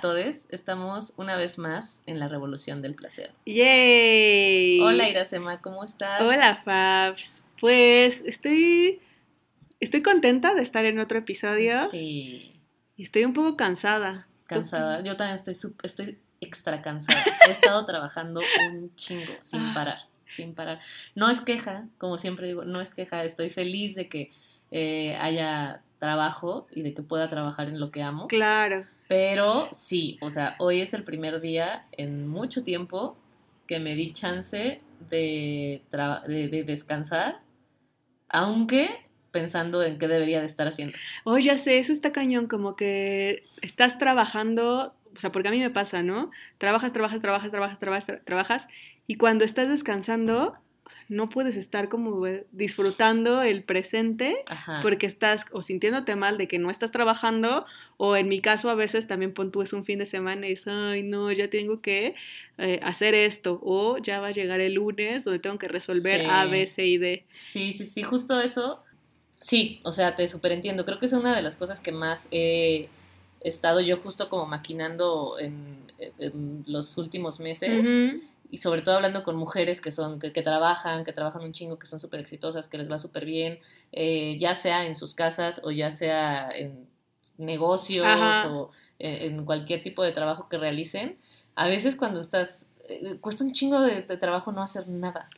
A todos, estamos una vez más en la revolución del placer. ¡Yay! Hola Iracema, ¿cómo estás? Hola Fabs. Pues estoy estoy contenta de estar en otro episodio. Sí. Y estoy un poco cansada. Cansada. Yo también estoy estoy extra cansada. He estado trabajando un chingo sin Ah. parar, sin parar. No es queja, como siempre digo, no es queja. Estoy feliz de que eh, haya trabajo y de que pueda trabajar en lo que amo. Claro. Pero sí, o sea, hoy es el primer día en mucho tiempo que me di chance de, de, de descansar, aunque pensando en qué debería de estar haciendo. Oh, ya sé, eso está cañón, como que estás trabajando, o sea, porque a mí me pasa, ¿no? Trabajas, trabajas, trabajas, trabajas, trabajas, tra- trabajas, y cuando estás descansando, o sea, no puedes estar como eh, disfrutando el presente Ajá. porque estás o sintiéndote mal de que no estás trabajando, o en mi caso a veces también pon tú es un fin de semana y es, ay no, ya tengo que eh, hacer esto, o ya va a llegar el lunes donde tengo que resolver Sí. A, B, C y D. Sí, sí, sí, justo eso. Sí, o sea, te superentiendo. Creo que es una de las cosas que más he estado yo justo como maquinando en, en los últimos meses. Y sobre todo hablando con mujeres que son que, que trabajan, que trabajan un chingo, que son súper exitosas, que les va súper bien, eh, ya sea en sus casas o ya sea en negocios Ajá. o en, en cualquier tipo de trabajo que realicen, a veces cuando estás, eh, cuesta un chingo de, de trabajo no hacer nada.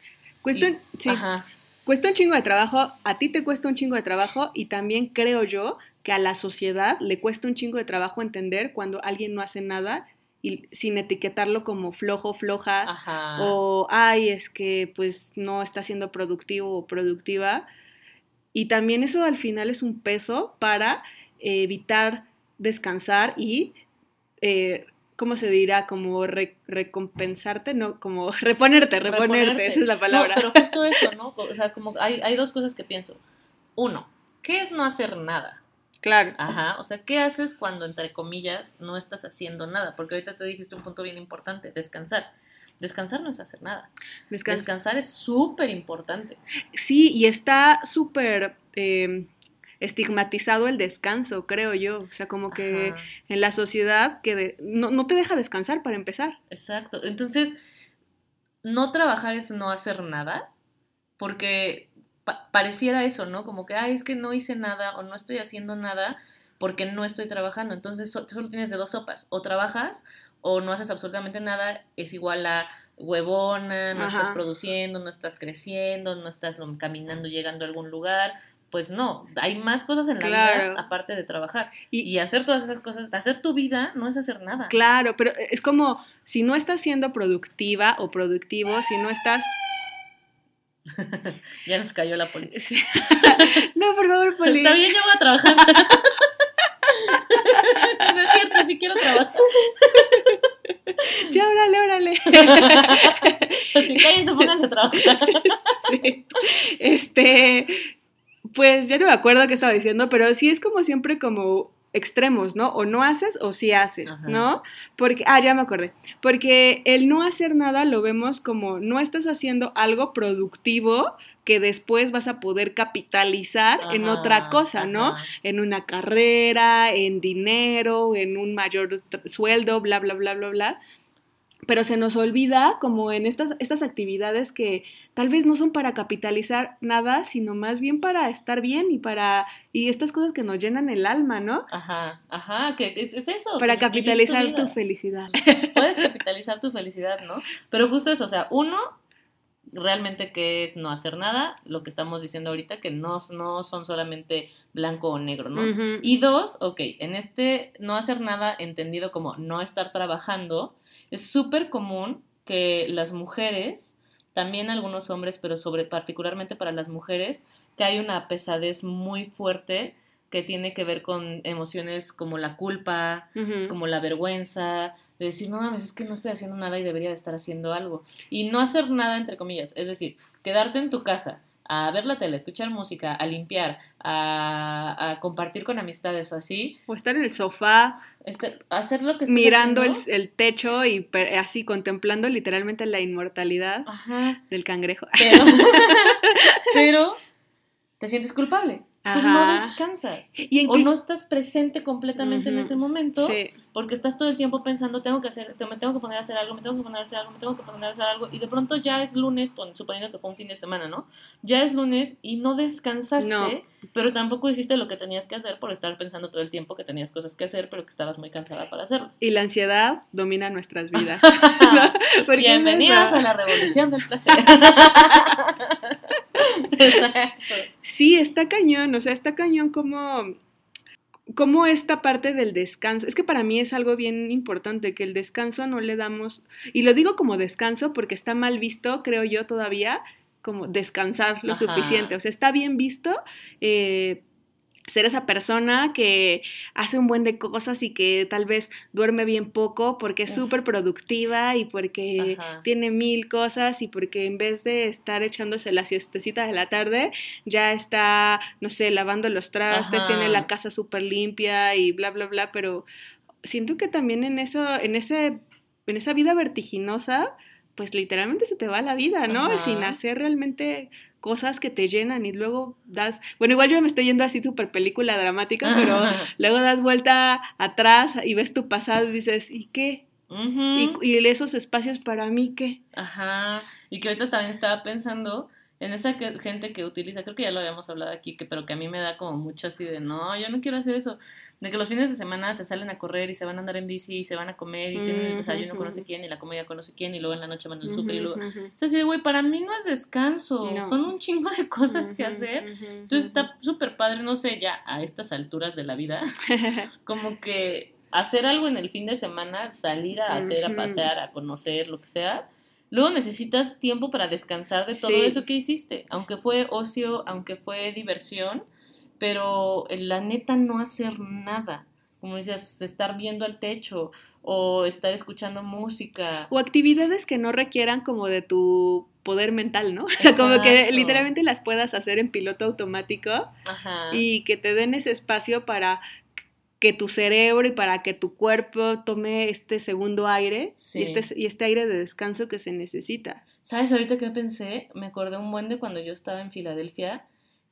Cuesta, Y- sí, Ajá, cuesta un chingo de trabajo, a ti te cuesta un chingo de trabajo y también creo yo que a la sociedad le cuesta un chingo de trabajo entender cuando alguien no hace nada y sin etiquetarlo como flojo, floja. ajá. o ay, es que pues no está siendo productivo o productiva. Y también eso al final es un peso para eh, evitar descansar y, eh, ¿cómo se dirá? Como re- recompensarte, ¿no? Como reponerte, reponerte, Reponerte. esa es la palabra. No, pero justo eso, ¿no? O sea, como hay, hay dos cosas que pienso. Uno, ¿qué es no hacer nada? Claro. Ajá, o sea, ¿qué haces cuando, entre comillas, no estás haciendo nada? Porque ahorita te dijiste un punto bien importante, descansar. Descansar no es hacer nada. Descansa. Descansar es súper importante. Sí, y está súper eh, estigmatizado el descanso, creo yo. O sea, como que Ajá, en la sociedad que de- no, no te deja descansar para empezar. exacto. Entonces, no trabajar es no hacer nada, porque pa- pareciera eso, ¿no? Como que, ay, es que no hice nada o no estoy haciendo nada porque no estoy trabajando. Entonces, so- solo tienes de dos sopas. O trabajas o no haces absolutamente nada, es igual a huevona, no estás produciendo, no estás creciendo, no estás caminando, llegando a algún lugar. Pues no, hay más cosas en la Claro. vida aparte de trabajar. Y- Y hacer todas esas cosas, hacer tu vida no es hacer nada. Claro, pero es como si no estás siendo productiva o productivo, si no estás... Ya nos cayó la policía. Sí. no, por favor, Poli. Está bien, yo voy a trabajar. no es cierto, sí quiero trabajar. Ya, órale, órale. Así cállense, pónganse a trabajar. Sí. Este, pues ya no me acuerdo qué estaba diciendo, pero sí es como siempre como extremos, ¿no? O no haces o sí haces, Ajá. ¿no? Porque, ah, ya me acordé. Porque el no hacer nada lo vemos como no estás haciendo algo productivo que después vas a poder capitalizar en otra cosa, ¿no? ajá. En una carrera, en dinero, en un mayor sueldo, bla, bla, bla, bla, bla. Pero se nos olvida como en estas, estas actividades que tal vez no son para capitalizar nada, sino más bien para estar bien y para y estas cosas que nos llenan el alma, ¿no? Ajá, ajá, que es, es eso. Para capitalizar tu felicidad. Puedes capitalizar tu felicidad, ¿no? Pero justo eso, o sea, uno, realmente que es no hacer nada, lo que estamos diciendo ahorita, que no, no son solamente blanco o negro, ¿no? Y dos, ok, en este no hacer nada entendido como no estar trabajando, es súper común que las mujeres, también algunos hombres, pero sobre particularmente para las mujeres, que hay una pesadez muy fuerte que tiene que ver con emociones como la culpa, como la vergüenza, de decir, no mames, es que no estoy haciendo nada y debería de estar haciendo algo. Y no hacer nada, entre comillas, es decir, quedarte en tu casa, a ver la tele, a escuchar música, a limpiar, a, a compartir con amistades o así, O estar en el sofá este, hacer lo que estés mirando el, techo y per- así contemplando literalmente la inmortalidad Ajá, del cangrejo. pero, pero te sientes culpable. Entonces no descansas. ¿Y en O no estás presente completamente en Ujú. ese momento Sí. porque estás todo el tiempo pensando, tengo que hacer, me tengo que poner a hacer algo, me tengo que poner a hacer algo, me tengo que poner a hacer algo, y de pronto ya es lunes, pon- suponiendo que fue un fin de semana, ¿no? Ya es lunes y no descansaste, No. pero tampoco hiciste lo que tenías que hacer por estar pensando todo el tiempo que tenías cosas que hacer, pero que estabas muy cansada para hacerlas. Y la ansiedad domina nuestras vidas. Es Bienvenidos a la revolución del placer. Exacto. Sí, está cañón, o sea, está cañón como, como esta parte del descanso. Es que para mí es algo bien importante, que el descanso no le damos, y lo digo como descanso porque está mal visto, creo yo todavía, como descansar lo Ajá. suficiente. O sea, está bien visto. eh, ser esa persona que hace un buen de cosas y que tal vez duerme bien poco porque es súper productiva y porque Ajá. tiene mil cosas y porque en vez de estar echándose la siestecita de la tarde, ya está, no sé, lavando los trastes, Ajá. tiene la casa súper limpia y bla, bla, bla, pero siento que también en eso, en ese, en esa vida vertiginosa, pues literalmente se te va la vida, ¿no? Ajá. Sin hacer realmente cosas que te llenan y luego das, bueno, igual yo me estoy yendo así súper película dramática, pero luego das vuelta atrás y ves tu pasado y dices, ¿y qué? Ujú. ¿Y, y esos espacios para mí qué? Ajá, y que ahorita también estaba pensando en esa que- gente que utiliza, creo que ya lo habíamos hablado aquí, que, pero que a mí me da como mucho así de, no, yo no quiero hacer eso, de que los fines de semana se salen a correr y se van a andar en bici y se van a comer y tienen el desayuno con no sé quién y la comida con no sé quién y luego en la noche van al súper y luego... Ujú. O sea, así de, güey, para mí no es descanso, No. son un chingo de cosas que hacer. Entonces está súper padre, no sé, ya a estas alturas de la vida, como que hacer algo en el fin de semana, salir a hacer, a pasear, a conocer, lo que sea. Luego necesitas tiempo para descansar de todo Sí. eso que hiciste, aunque fue ocio, aunque fue diversión, pero la neta no hacer nada. Como decías, estar viendo al techo o estar escuchando música. O actividades que no requieran como de tu poder mental, ¿no? O sea, como que literalmente las puedas hacer en piloto automático Ajá. y que te den ese espacio para que tu cerebro y para que tu cuerpo tome este segundo aire Sí. y, este, y este aire de descanso que se necesita. ¿Sabes ahorita que pensé? Me acordé un buen de cuando yo estaba en Filadelfia,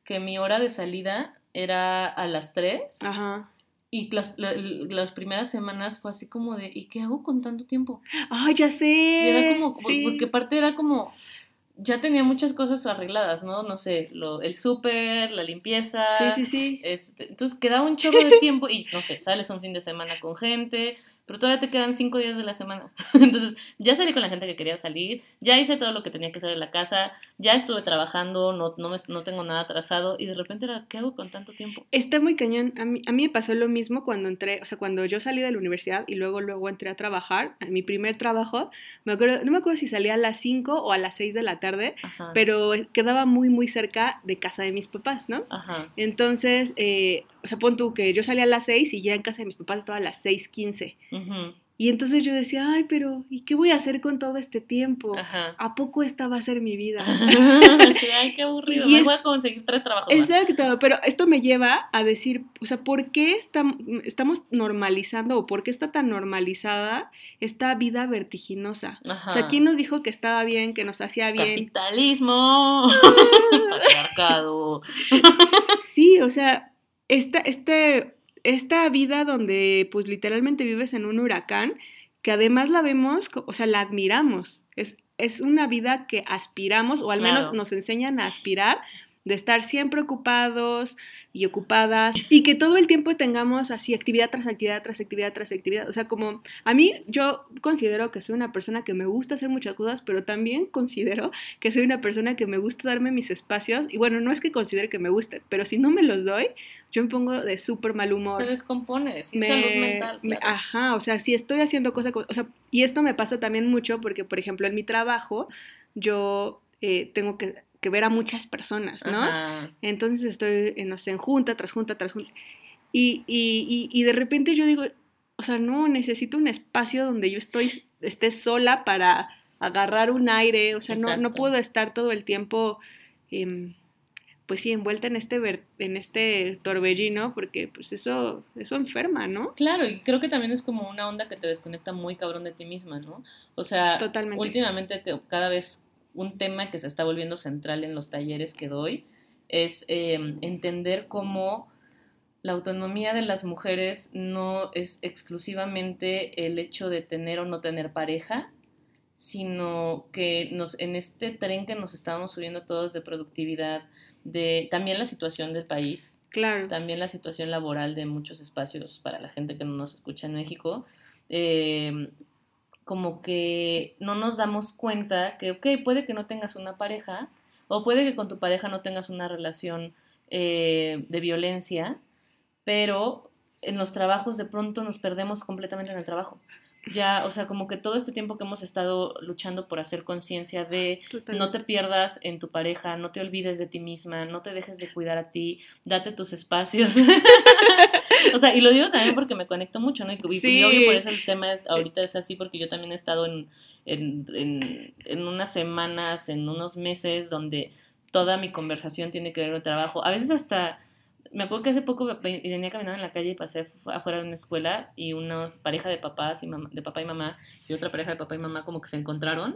que mi hora de salida era a las 3 Ajá. y las, la- las primeras semanas fue así como de, ¿y qué hago con tanto tiempo? ¡Ay, ya sé! Y era como, Sí. porque aparte era como, ya tenía muchas cosas arregladas, ¿no? No sé, lo, el súper, la limpieza. Sí, sí, sí. Este, entonces quedaba un chorro de tiempo y no sé, sales un fin de semana con gente, pero todavía te quedan cinco días de la semana. Entonces ya salí con la gente que quería salir, ya hice todo lo que tenía que hacer en la casa, ya estuve trabajando, no, no, me- no tengo nada atrasado y de repente era, ¿qué hago con tanto tiempo? Está muy cañón. A mí, a mí me pasó lo mismo cuando entré, o sea, cuando yo salí de la universidad y luego, luego entré a trabajar. A mi primer trabajo, me acuerdo, no me acuerdo si salía a las 5 o a las 6 de la tarde, Ajá. pero quedaba muy, muy cerca de casa de mis papás, ¿no? Ajá. Entonces, eh, o sea, pon tú que yo salía a las 6 y ya en casa de mis papás estaba a las 6.15. Y entonces yo decía, ay, pero ¿y qué voy a hacer con todo este tiempo? Ajá. ¿A poco esta va a ser mi vida? Ay, qué aburrido. Y Me es- voy a conseguir tres trabajos más. Exacto, pero esto me lleva a decir, o sea, ¿por qué estam- estamos normalizando o por qué está tan normalizada esta vida vertiginosa? Ajá. O sea, ¿quién nos dijo que estaba bien, que nos hacía bien? Capitalismo. Patriarcado. Sí, o sea, esta, este, esta vida donde pues literalmente vives en un huracán, que además la vemos, o sea, la admiramos. Es, es una vida que aspiramos, o al menos nos enseñan a aspirar, de estar siempre ocupados y ocupadas, y que todo el tiempo tengamos así actividad tras actividad, tras actividad, tras actividad. O sea, como a mí yo considero que soy una persona que me gusta hacer muchas cosas, pero también considero que soy una persona que me gusta darme mis espacios. Y bueno, no es que considere que me guste, pero si no me los doy, yo me pongo de súper mal humor. Te descompones. Y Me- salud mental. me- ajá, o sea, si estoy haciendo cosas, co- o sea, y esto me pasa también mucho porque, por ejemplo, en mi trabajo yo eh, tengo que, que ver a muchas personas, ¿no? Ajá. Entonces estoy, eh, no sé, en junta tras junta tras junta. Y, y, y, y de repente yo digo, o sea, no, necesito un espacio donde yo estoy, esté sola para agarrar un aire, o sea, no, no puedo estar todo el tiempo, em, pues sí, envuelta en este, ver- en este torbellino, porque pues eso, eso enferma, ¿no? Claro, y creo que también es como una onda que te desconecta muy cabrón de ti misma, ¿no? O sea, Totalmente. últimamente cada vez un tema que se está volviendo central en los talleres que doy es eh, entender cómo la autonomía de las mujeres no es exclusivamente el hecho de tener o no tener pareja, sino que nos, en este tren que nos estamos subiendo todos de productividad, de también la situación del país, Claro. también la situación laboral de muchos espacios para la gente que no nos escucha en México, eh, como que no nos damos cuenta que, ok, puede que no tengas una pareja, o puede que con tu pareja no tengas una relación eh, de violencia, pero en los trabajos de pronto nos perdemos completamente en el trabajo. Ya, o sea, como que todo este tiempo que hemos estado luchando por hacer conciencia de no te pierdas en tu pareja, no te olvides de ti misma, no te dejes de cuidar a ti, date tus espacios. o sea, y lo digo también porque me conecto mucho, ¿no? Y, y- y Sí. obvio por eso el tema es, ahorita es así porque yo también he estado en, en, en, en unas semanas, en unos meses donde toda mi conversación tiene que ver con el trabajo. A veces hasta... Me acuerdo que hace poco ve- venía caminando en la calle y pasé fu- afuera de una escuela y una pareja de papás y mamá, de papá y mamá y otra pareja de papá y mamá como que se encontraron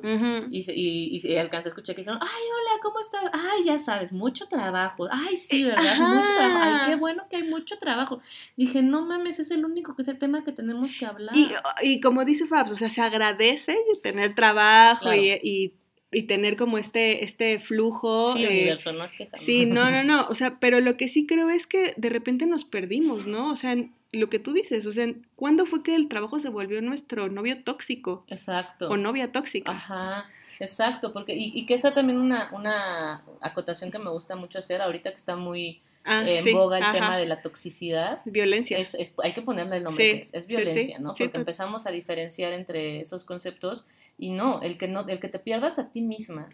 y, y, alcancé a escuchar que dijeron, ay, hola, ¿cómo estás? Ay, ya sabes, mucho trabajo. Ay, sí, ¿verdad? Ajá. Mucho trabajo. Ay, qué bueno que hay mucho trabajo. Dije, no mames, es el único que- tema que tenemos que hablar. Y, y como dice Fabs, o sea, se agradece tener trabajo Claro. y, y- tener como este, este flujo. sí, eh, universo, no es que Sí, no, no, no. O sea, pero lo que sí creo es que de repente nos perdimos, ¿no? O sea, en- lo que tú dices, o sea, ¿cuándo fue que el trabajo se volvió nuestro novio tóxico Exacto. o novia tóxica? Ajá, exacto, porque, y, y que esa también una, una acotación que me gusta mucho hacer ahorita que está muy Ah, en sí, boga el ajá. tema de la toxicidad. Violencia. Es, es- hay que ponerle el nombre Sí, que es, es sí, violencia, ¿no? Porque empezamos a diferenciar entre esos conceptos y no, el que no, el que te pierdas a ti misma,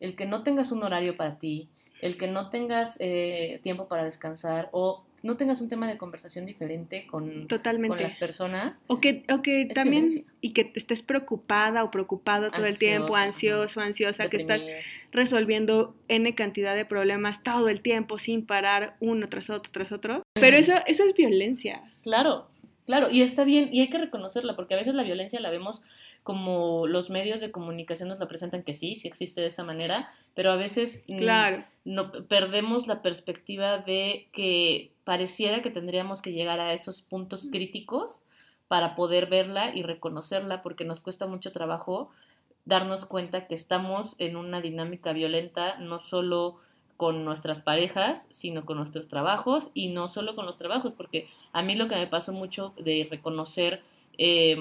el que no tengas un horario para ti, el que no tengas eh, tiempo para descansar o no tengas un tema de conversación diferente con, con Totalmente. las personas. O que, o que Es también, violencia. y que estés preocupada o preocupado todo el tiempo, ansioso, ansiosa, que estás resolviendo N cantidad de problemas todo el tiempo sin parar uno tras otro, tras otro. Pero eso, eso es violencia. Claro, claro, y está bien, y hay que reconocerla, porque a veces la violencia la vemos como los medios de comunicación nos la presentan que sí, sí existe de esa manera, pero a veces mm, Claro. no perdemos la perspectiva de que pareciera que tendríamos que llegar a esos puntos críticos para poder verla y reconocerla, porque nos cuesta mucho trabajo darnos cuenta que estamos en una dinámica violenta, no solo con nuestras parejas, sino con nuestros trabajos y no solo con los trabajos, porque a mí lo que me pasó mucho de reconocer eh,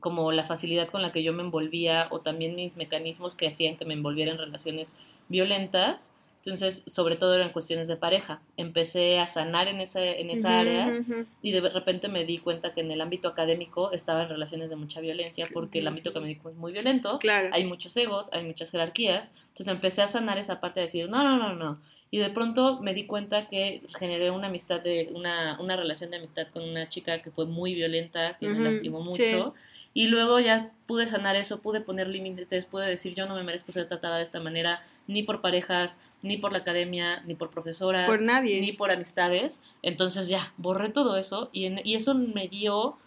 como la facilidad con la que yo me envolvía o también mis mecanismos que hacían que me envolviera en relaciones violentas, entonces sobre todo eran cuestiones de pareja. Empecé a sanar en esa, en esa área y de repente me di cuenta que en el ámbito académico estaba en relaciones de mucha violencia porque el ámbito académico es muy violento, Claro. hay muchos egos, hay muchas jerarquías, entonces empecé a sanar esa parte de decir, no, no, no, no. Y de pronto me di cuenta que generé una amistad, de una, una relación de amistad con una chica que fue muy violenta, que me lastimó sí. mucho. Y luego ya pude sanar eso, pude poner límites, pude decir, yo no me merezco ser tratada de esta manera, ni por parejas, ni por la academia, ni por profesoras, Por nadie. ni por amistades. Entonces ya, borré todo eso y, en- y eso me dio,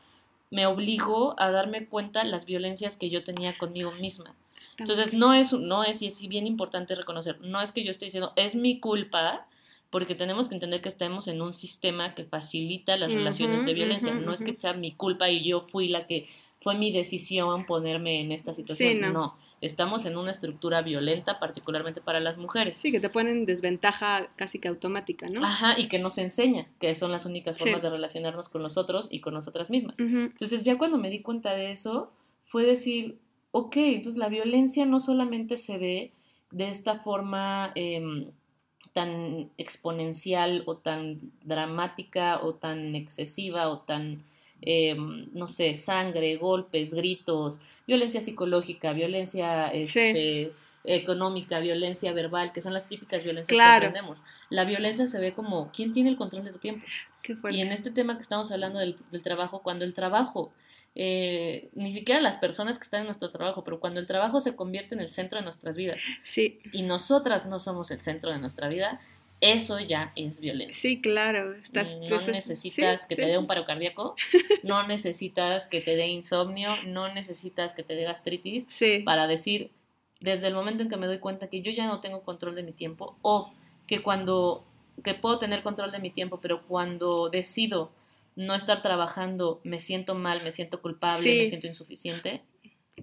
me obligó a darme cuenta las violencias que yo tenía conmigo misma. Entonces no es, no es, y es bien importante reconocer, no es que yo esté diciendo, es mi culpa, porque tenemos que entender que estamos en un sistema que facilita las relaciones de violencia. no es que sea mi culpa y yo fui la que fue mi decisión ponerme en esta situación. Sí, no. no. estamos en una estructura violenta, particularmente para las mujeres. Sí, que te ponen en desventaja casi que automática, ¿no? Ajá, y que nos enseña que son las únicas Sí. formas de relacionarnos con nosotros y con nosotras mismas. Entonces ya cuando me di cuenta de eso, fue decir, ok, entonces la violencia no solamente se ve de esta forma em, tan exponencial o tan dramática o tan excesiva o tan, em, no sé, sangre, golpes, gritos, violencia psicológica, violencia este, económica, violencia verbal, que son las típicas violencias Claro. que aprendemos. La violencia se ve como, ¿quién tiene el control de tu tiempo? Qué. Y en este tema que estamos hablando del, del trabajo, cuando el trabajo, eh, ni siquiera las personas que están en nuestro trabajo, pero cuando el trabajo se convierte en el centro de nuestras vidas Sí, y nosotras no somos el centro de nuestra vida, eso ya es violencia. sí, claro. Estás, no pues, es- necesitas sí, que sí, te dé un paro cardíaco, no necesitas que te dé insomnio, no necesitas que te dé gastritis Sí, para decir, desde el momento en que me doy cuenta que yo ya no tengo control de mi tiempo o que cuando, que puedo tener control de mi tiempo, pero cuando decido no estar trabajando, me siento mal, me siento culpable, Sí. me siento insuficiente.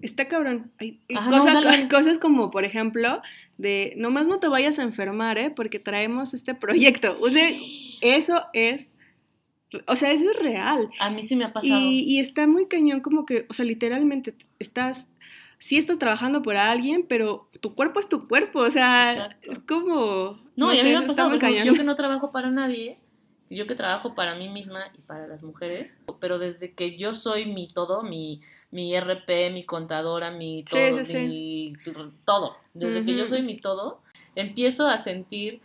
Está cabrón. Hay- Ajá, no, cosa- cosas como, por ejemplo, de nomás no te vayas a enfermar, ¿eh? Porque traemos este proyecto. O sea, eso es. O sea, eso es real. A mí sí me ha pasado. Y, y está muy cañón, como que, o sea, literalmente estás. Sí estás trabajando por alguien, pero tu cuerpo es tu cuerpo. O sea, Exacto. es como. No, y a mí sé, me ha pasado, cañón. yo que no trabajo para nadie, yo que trabajo para mí misma y para las mujeres, pero desde que yo soy mi todo, mi, mi RP, mi contadora, mi todo, sí, sí. mi todo, desde que yo soy mi todo, empiezo a sentir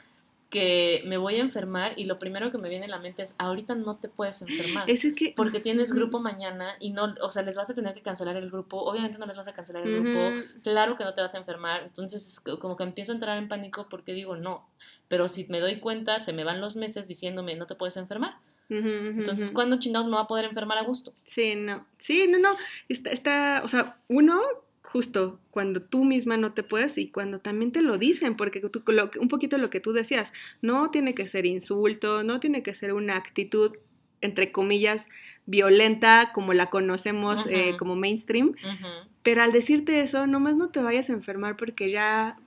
que me voy a enfermar y lo primero que me viene a la mente es, ahorita no te puedes enfermar. Es que. Porque tienes grupo mañana y no, o sea, les vas a tener que cancelar el grupo. Obviamente no les vas a cancelar el grupo. Claro que no te vas a enfermar. Entonces, es co- como que empiezo a entrar en pánico porque digo, no. Pero si me doy cuenta, se me van los meses diciéndome, no te puedes enfermar. Entonces. ¿cuándo chingados me va a poder enfermar a gusto? Sí, no. Sí, no, no. Está, está, o sea, uno, justo cuando tú misma no te puedes y cuando también te lo dicen, porque tú, lo un poquito lo que tú decías, no tiene que ser insulto, no tiene que ser una actitud, entre comillas, violenta como la conocemos eh, como mainstream, pero al decirte eso, nomás no te vayas a enfermar porque ya,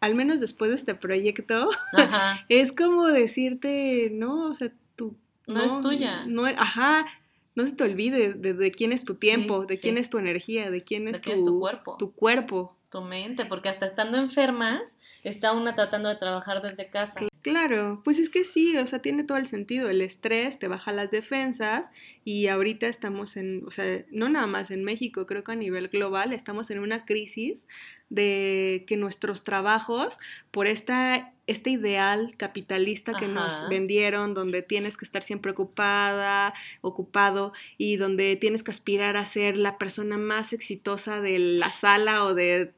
al menos después de este proyecto, es como decirte, no, o sea, tú No eres tuya. no, ajá, no se te olvide de, de quién es tu tiempo, Sí, de sí. quién es tu energía, de quién De es, quién tu, es tu cuerpo. tu cuerpo. Tu mente, porque hasta estando enfermas, está una tratando de trabajar desde casa. Claro, pues es que sí, o sea, tiene todo el sentido. El estrés te baja las defensas y ahorita estamos en, o sea, no nada más en México, creo que a nivel global estamos en una crisis de que nuestros trabajos, por esta, este ideal capitalista que nos vendieron, donde tienes que estar siempre ocupada, ocupado y donde tienes que aspirar a ser la persona más exitosa de la sala o de...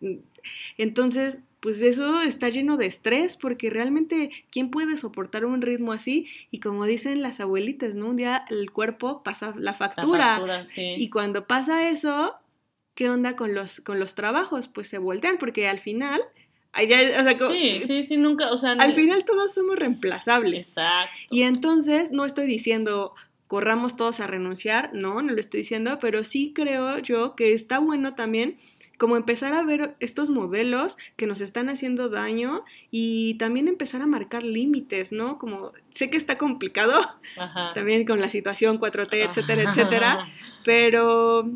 Entonces, pues eso está lleno de estrés porque realmente, ¿quién puede soportar un ritmo así? Y como dicen las abuelitas, ¿no? Un día el cuerpo pasa la La factura. factura, sí. Y cuando pasa eso, ¿qué onda con los, con los trabajos? Pues se voltean porque al final, ay, ya- o sea, como- Sí, sí, sí, nunca, o sea, al final todos somos reemplazables. Exacto. Y entonces no estoy diciendo corramos todos a renunciar, no, no lo estoy diciendo, pero sí creo yo que está bueno también como empezar a ver estos modelos que nos están haciendo daño y también empezar a marcar límites, ¿no? Como sé que está complicado Ajá. también con la situación 4T, etcétera, Ajá. etcétera, pero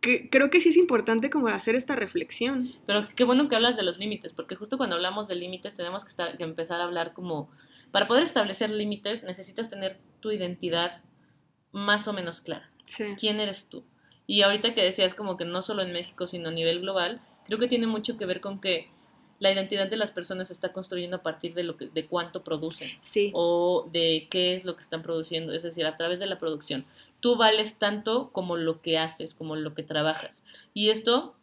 que- creo que sí es importante como hacer esta reflexión. Pero qué bueno que hablas de los límites, porque justo cuando hablamos de límites tenemos que, estar, que empezar a hablar como, para poder establecer límites necesitas tener tu identidad más o menos clara. Sí. ¿Quién eres tú? Y ahorita que decías como que no solo en México, sino a nivel global, creo que tiene mucho que ver con que la identidad de las personas se está construyendo a partir de, lo que, de cuánto producen Sí. o de qué es lo que están produciendo, es decir, a través de la producción. Tú vales tanto como lo que haces, como lo que trabajas. Y esto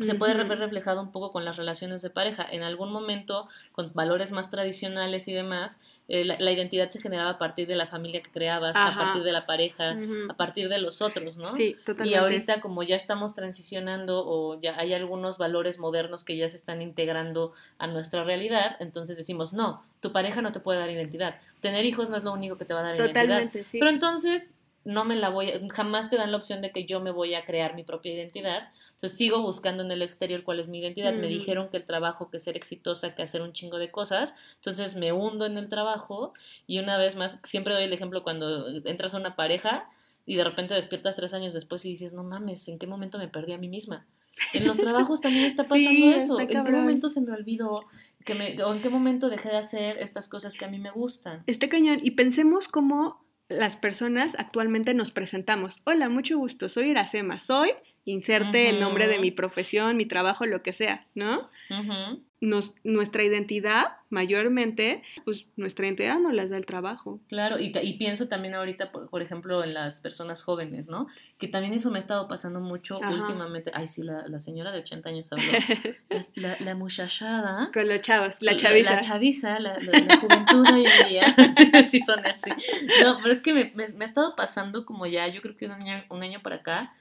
se puede ver reflejado un poco con las relaciones de pareja. En algún momento, con valores más tradicionales y demás, eh, la, la identidad se generaba a partir de la familia que creabas, a partir de la pareja, a partir de los otros, ¿no? Sí, totalmente. Y ahorita como ya estamos transicionando o ya hay algunos valores modernos que ya se están integrando a nuestra realidad, entonces decimos, no, tu pareja no te puede dar identidad. Tener hijos no es lo único que te va a dar identidad. Totalmente, sí. Pero entonces no me la voy jamás te dan la opción de que yo me voy a crear mi propia identidad. Entonces sigo buscando en el exterior cuál es mi identidad. Me dijeron que el trabajo, que ser exitosa, que hacer un chingo de cosas. Entonces me hundo en el trabajo y una vez más, siempre doy el ejemplo cuando entras a una pareja y de repente despiertas tres años después y dices, no mames, ¿en qué momento me perdí a mí misma? En los trabajos también está pasando Sí, eso. está ¿En qué momento se me olvidó? Que me, ¿O en qué momento dejé de hacer estas cosas que a mí me gustan? Este cañón. Y pensemos cómo las personas actualmente nos presentamos. Hola, mucho gusto, soy Iracema, soy, inserte el nombre de mi profesión, mi trabajo, lo que sea, ¿no? Nos, nuestra identidad, mayormente, pues nuestra identidad nos las da el trabajo. Claro, y, pienso también ahorita, por, por ejemplo, en las personas jóvenes, ¿no? Que también eso me ha estado pasando mucho Ajá. últimamente. Ay, sí, la, la señora de 80 años habló. La, la, la muchachada. Con los chavos, la chaviza. La chaviza, la, juventud hoy en día. sí son así. No, pero es que me, me- me ha estado pasando como ya, yo creo que un año, un año para acá,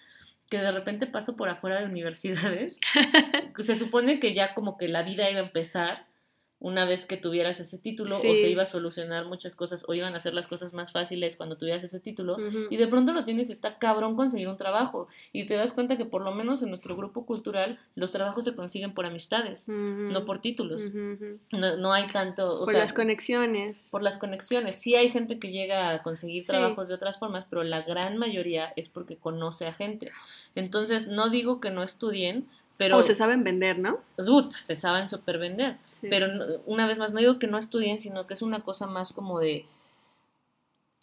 que de repente paso por afuera de universidades. Se supone que ya como que la vida iba a empezar una vez que tuvieras ese título o se iba a solucionar muchas cosas o iban a hacer las cosas más fáciles cuando tuvieras ese título y de pronto lo tienes está cabrón conseguir un trabajo y te das cuenta que por lo menos en nuestro grupo cultural los trabajos se consiguen por amistades, no por títulos. No, no hay tanto, o Por sea, las conexiones. por las conexiones. Sí hay gente que llega a conseguir Sí. trabajos de otras formas, pero la gran mayoría es porque conoce a gente. Entonces, no digo que no estudien, pero O se saben vender, ¿no? Ut, se saben super vender. Sí. Pero una vez más, no digo que no estudien, sino que es una cosa más como de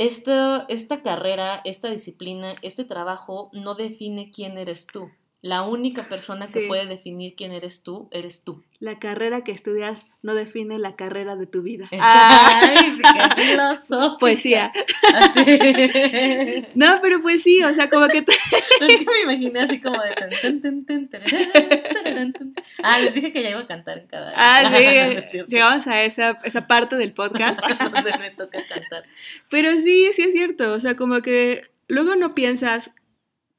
esta, esta carrera, esta disciplina, este trabajo no define quién eres tú. La única persona que Sí. puede definir quién eres tú, eres tú. La carrera que estudias no define la carrera de tu vida. Ay, sí. Poesía. Así. No, pero pues sí, o sea, como que te- Es que me imaginé así como de. Ah, les dije que ya iba a cantar en cada. Ah, sí, llegamos a esa, esa parte del podcast. Donde me toca cantar. Pero sí, sí es cierto, o sea, como que luego no piensas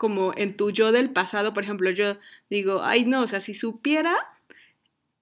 como en tu yo del pasado, por ejemplo, yo digo, ay no, o sea, si supiera,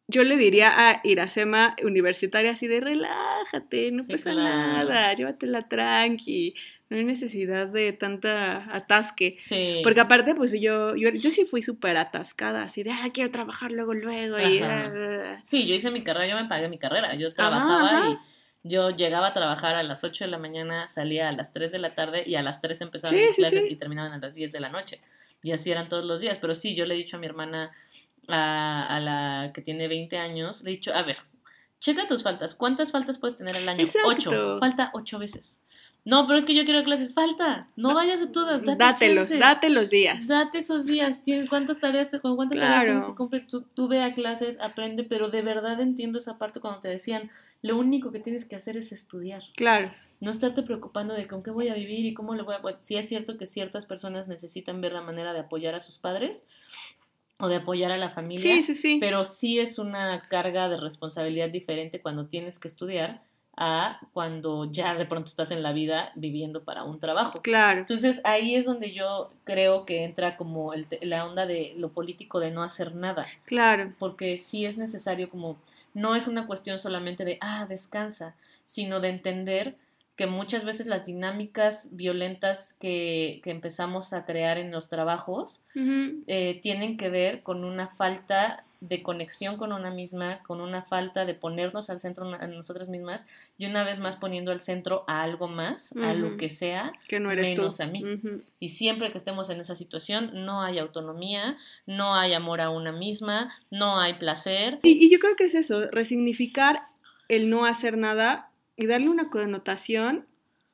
yo le diría a Iracema universitaria así de relájate, no Sí, pasa claro. nada, llévatela tranqui, no hay necesidad de tanta atasque. Sí. Porque aparte, pues yo, yo, yo sí fui súper atascada, así de, ah, quiero trabajar luego, luego, y... Ah, Sí, yo hice mi carrera, yo me pagué mi carrera. Yo trabajaba ajá. y yo llegaba a trabajar a las 8 de la mañana, salía a las 3 de la tarde y a las 3 empezaban Sí, mis sí, clases sí. y terminaban a las 10 de la noche. Y así eran todos los días. Pero sí, yo le he dicho a mi hermana, a, a la que tiene 20 años, le he dicho, a ver, checa tus faltas. ¿Cuántas faltas puedes tener al año? Exacto. 8. Falta 8 veces. No, pero es que yo quiero clases. Falta. No vayas a todas. Date Dátelos, chance. date los días. Date esos días, tienes cuántas tareas, con cuántas tareas tienes que cumplir. Tú, tú ve a clases, aprende, pero de verdad entiendo esa parte cuando te decían, lo único que tienes que hacer es estudiar. Claro. No estarte preocupando de con qué voy a vivir y cómo le voy a... Sí es cierto que ciertas personas necesitan ver la manera de apoyar a sus padres o de apoyar a la familia, Sí, sí, sí. pero sí es una carga de responsabilidad diferente cuando tienes que estudiar a cuando ya de pronto estás en la vida viviendo para un trabajo. Claro. Entonces ahí es donde yo creo que entra como el la onda de lo político de no hacer nada, Claro. porque sí es necesario como, no es una cuestión solamente de, ah, descansa, sino de entender que muchas veces las dinámicas violentas que, que empezamos a crear en los trabajos eh, tienen que ver con una falta de conexión con una misma, con una falta de ponernos al centro a nosotras mismas y una vez más poniendo al centro a algo más, a lo que sea, Que no eres menos tú. a mí. Y siempre que estemos en esa situación, no hay autonomía, no hay amor a una misma, no hay placer. Y, y yo creo que es eso, resignificar el no hacer nada y darle una connotación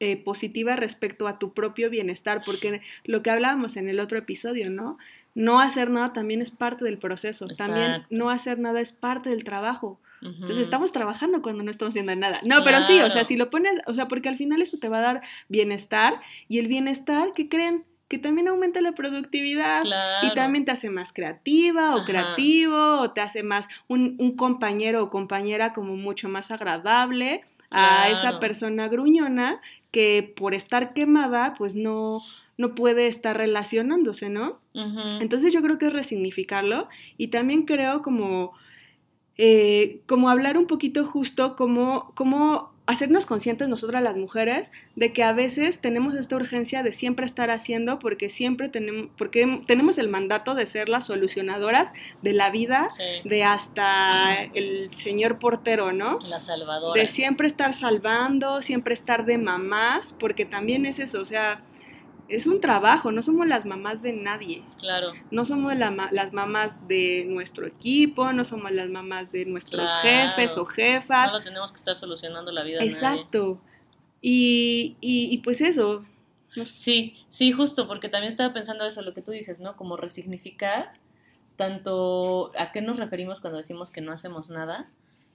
eh, positiva respecto a tu propio bienestar, porque lo que hablábamos en el otro episodio, ¿no? No hacer nada también es parte del proceso, también no hacer nada es parte del trabajo. Entonces estamos trabajando cuando no estamos haciendo nada. No, pero sí, o sea, si lo pones, o sea, porque al final eso te va a dar bienestar y el bienestar, ¿qué creen? Que también aumenta la productividad. Claro. Y también te hace más creativa o Ajá. creativo, o te hace más un, un compañero o compañera como mucho más agradable a esa persona gruñona que por estar quemada, pues no, no puede estar relacionándose, ¿no? Entonces yo creo que es resignificarlo y también creo como, eh, como hablar un poquito justo, como, como hacernos conscientes nosotras las mujeres de que a veces tenemos esta urgencia de siempre estar haciendo porque siempre tenemos, porque tenemos el mandato de ser las solucionadoras de la vida Sí. de hasta el señor portero, ¿no? La salvadora. De siempre estar salvando, siempre estar de mamás, porque también es eso, o sea, es un trabajo, no somos las mamás de nadie. Claro. No somos la las mamás de nuestro equipo, no somos las mamás de nuestros Claro. jefes o jefas. No lo tenemos que estar solucionando la vida. a nadie. Exacto. Y, y, y pues eso. no sé. Sí, sí, justo, porque también estaba pensando eso, lo que tú dices, ¿no? Como resignificar tanto a qué nos referimos cuando decimos que no hacemos nada,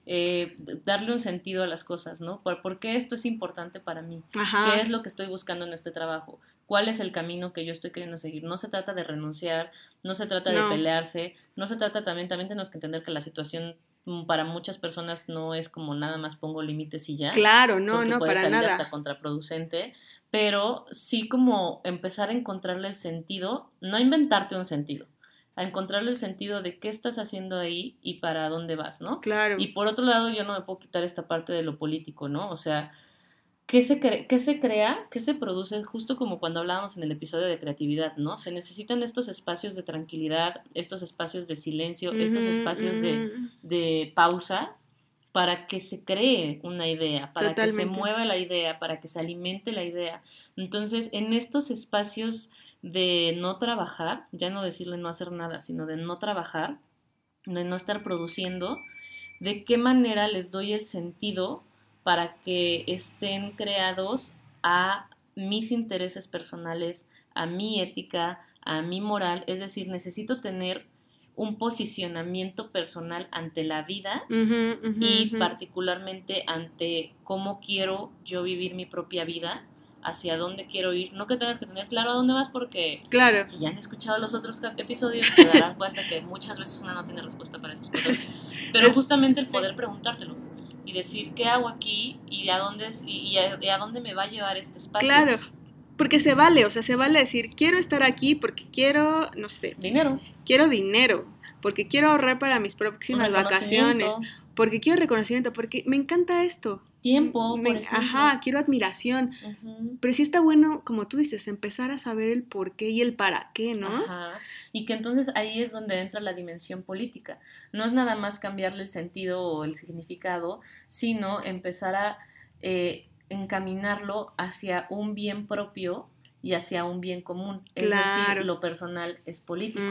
eh, darle un sentido a las cosas, ¿no? ¿Por, por qué esto es importante para mí? Ajá. ¿Qué es lo que estoy buscando en este trabajo? ¿Cuál es el camino que yo estoy queriendo seguir? No se trata de renunciar, no se trata No. de pelearse, no se trata también, también tenemos que entender que la situación mm, para muchas personas no es como nada más pongo límites y ya Claro, no, no, puede para salir nada. hasta contraproducente, pero sí como empezar a encontrarle el sentido, no inventarte un sentido. A encontrarle el sentido de qué estás haciendo ahí y para dónde vas, ¿no? Claro. Y por otro lado, yo no me puedo quitar esta parte de lo político, ¿no? O sea, ¿qué se, cre- qué se crea? ¿Qué se produce? Justo como cuando hablábamos en el episodio de creatividad, ¿no? Se necesitan estos espacios de tranquilidad, estos espacios de silencio, estos espacios de, pausa para que se cree una idea, para que se mueva la idea, para que se alimente la idea. Entonces, en estos espacios de no trabajar, ya no decirle no hacer nada, sino de no trabajar, de no estar produciendo, de qué manera les doy el sentido para que estén creados a mis intereses personales, a mi ética, a mi moral, es decir, necesito tener un posicionamiento personal ante la vida y particularmente ante cómo quiero yo vivir mi propia vida, hacia dónde quiero ir. No que tengas que tener claro a dónde vas porque Claro. si ya han escuchado los otros episodios se darán cuenta que muchas veces una no tiene respuesta para esas cosas. Pero justamente el sí. poder preguntártelo y decir qué hago aquí y a dónde y, y a, y a dónde me va a llevar este espacio. Claro. Porque se vale, o sea, se vale decir, quiero estar aquí porque quiero, no sé, Dinero. quiero dinero, porque quiero ahorrar para mis próximas vacaciones, porque quiero reconocimiento, porque me encanta esto. Tiempo, Me- por ejemplo. ajá, quiero admiración. Pero sí está bueno, como tú dices, empezar a saber el por qué y el para qué, ¿no? Ajá. Y que entonces ahí es donde entra la dimensión política. No es nada más cambiarle el sentido o el significado, sino empezar a eh, encaminarlo hacia un bien propio y hacia un bien común. Es decir, lo personal es político.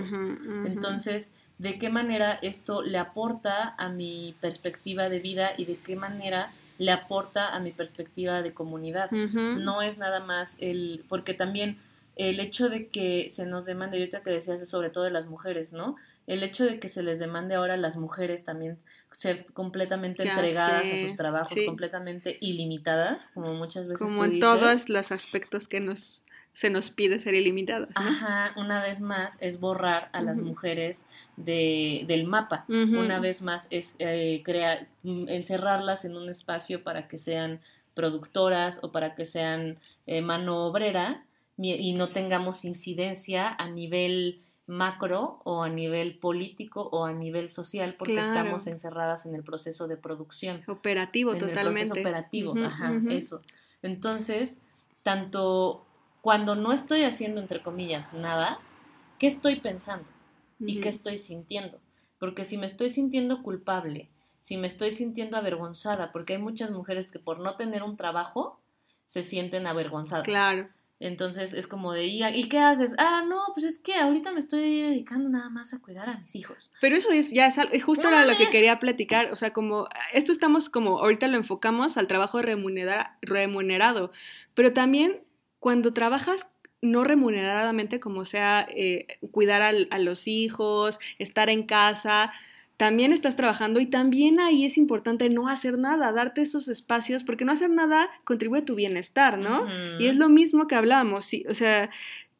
Entonces, ¿de qué manera esto le aporta a mi perspectiva de vida y de qué manera le aporta a mi perspectiva de comunidad? No es nada más el, porque también el hecho de que se nos demande, y ahorita que decías de sobre todo de las mujeres, ¿no? El hecho de que se les demande ahora a las mujeres también ser completamente Ya entregadas sé, a sus trabajos, sí. completamente ilimitadas, como muchas veces Como tú en dices. todos los aspectos que nos se nos pide ser ilimitados. ¿no? Ajá, una vez más es borrar a las mujeres de, del mapa. Una vez más es eh, crear, mm, encerrarlas en un espacio para que sean productoras o para que sean eh, mano obrera y no tengamos incidencia a nivel macro o a nivel político o a nivel social porque Claro. estamos encerradas en el proceso de producción Operativo, en el totalmente. proceso operativo, ajá, eso. Entonces, tanto cuando no estoy haciendo, entre comillas, nada, ¿qué estoy pensando? ¿Y qué estoy sintiendo? Porque si me estoy sintiendo culpable, si me estoy sintiendo avergonzada, porque hay muchas mujeres que por no tener un trabajo se sienten avergonzadas. Claro. Entonces es como de, ¿y, ¿y qué haces? Ah, no, pues es que ahorita me estoy dedicando nada más a cuidar a mis hijos. Pero eso es ya es justo No era lo que quería platicar, o sea, como esto estamos como ahorita lo enfocamos al trabajo remunera- remunerado, pero también cuando trabajas no remuneradamente, como sea eh, cuidar al- a los hijos, estar en casa, también estás trabajando y también ahí es importante no hacer nada, darte esos espacios, porque no hacer nada contribuye a tu bienestar, ¿no? Y es lo mismo que hablábamos, sí, o sea,